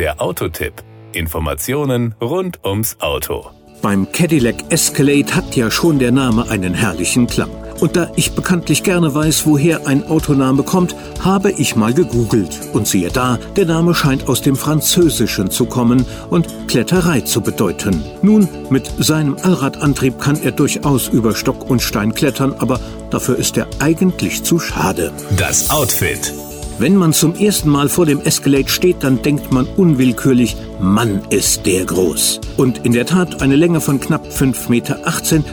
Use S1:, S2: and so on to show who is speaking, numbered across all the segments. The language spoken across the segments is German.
S1: Der Autotipp. Informationen rund ums Auto.
S2: Beim Cadillac Escalade hat ja schon der Name einen herrlichen Klang. Und da ich bekanntlich gerne weiß, woher ein Autoname kommt, habe ich mal gegoogelt. Und siehe da, der Name scheint aus dem Französischen zu kommen und Kletterei zu bedeuten. Nun, mit seinem Allradantrieb kann er durchaus über Stock und Stein klettern, aber dafür ist er eigentlich zu schade.
S1: Das Outfit.
S2: Wenn man zum ersten Mal vor dem Escalade steht, dann denkt man unwillkürlich, Mann ist der groß. Und in der Tat eine Länge von knapp 5,18 Meter,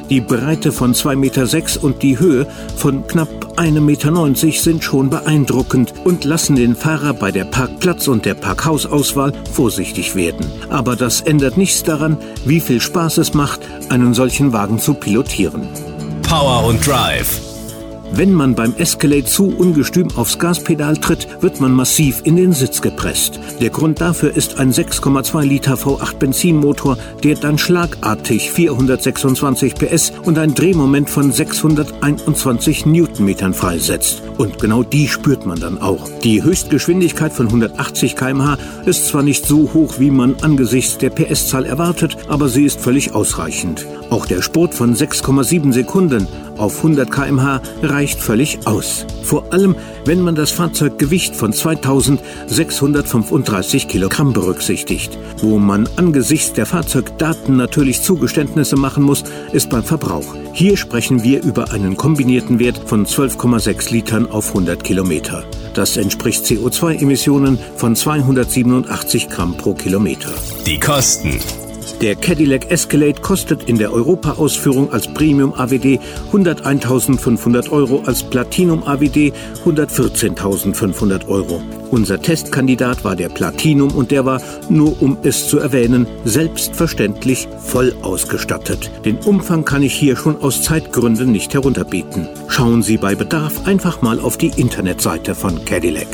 S2: die Breite von 2,6 Meter und die Höhe von knapp 1,90 Meter sind schon beeindruckend und lassen den Fahrer bei der Parkplatz- und der Parkhausauswahl vorsichtig werden. Aber das ändert nichts daran, wie viel Spaß es macht, einen solchen Wagen zu pilotieren.
S1: Power und Drive.
S2: Wenn man beim Escalade zu ungestüm aufs Gaspedal tritt, wird man massiv in den Sitz gepresst. Der Grund dafür ist ein 6,2 Liter V8 Benzinmotor, der dann schlagartig 426 PS und ein Drehmoment von 621 Newtonmetern freisetzt. Und genau die spürt man dann auch. Die Höchstgeschwindigkeit von 180 km/h ist zwar nicht so hoch, wie man angesichts der PS-Zahl erwartet, aber sie ist völlig ausreichend. Auch der Spurt von 6,7 Sekunden auf 100 km/h reicht völlig aus. Vor allem, wenn man das Fahrzeuggewicht von 2635 Kilogramm berücksichtigt. Wo man angesichts der Fahrzeugdaten natürlich Zugeständnisse machen muss, ist beim Verbrauch. Hier sprechen wir über einen kombinierten Wert von 12,6 Litern auf 100 Kilometer. Das entspricht CO2-Emissionen von 287 Gramm pro Kilometer.
S1: Die Kosten.
S2: Der Cadillac Escalade kostet in der Europa-Ausführung als Premium AWD 101.500 Euro, als Platinum AWD 114.500 Euro. Unser Testkandidat war der Platinum und der war, nur um es zu erwähnen, selbstverständlich voll ausgestattet. Den Umfang kann ich hier schon aus Zeitgründen nicht herunterbieten. Schauen Sie bei Bedarf einfach mal auf die Internetseite von Cadillac.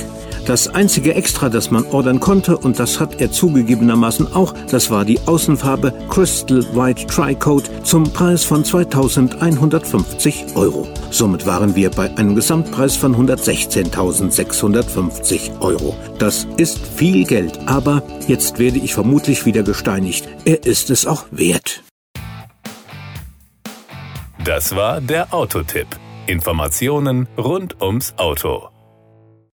S2: Das einzige Extra, das man ordern konnte, und das hat er zugegebenermaßen auch, das war die Außenfarbe Crystal White Tricoat zum Preis von 2150 Euro. Somit waren wir bei einem Gesamtpreis von 116.650 Euro. Das ist viel Geld, aber jetzt werde ich vermutlich wieder gesteinigt. Er ist es auch wert.
S1: Das war der Autotipp. Informationen rund ums Auto.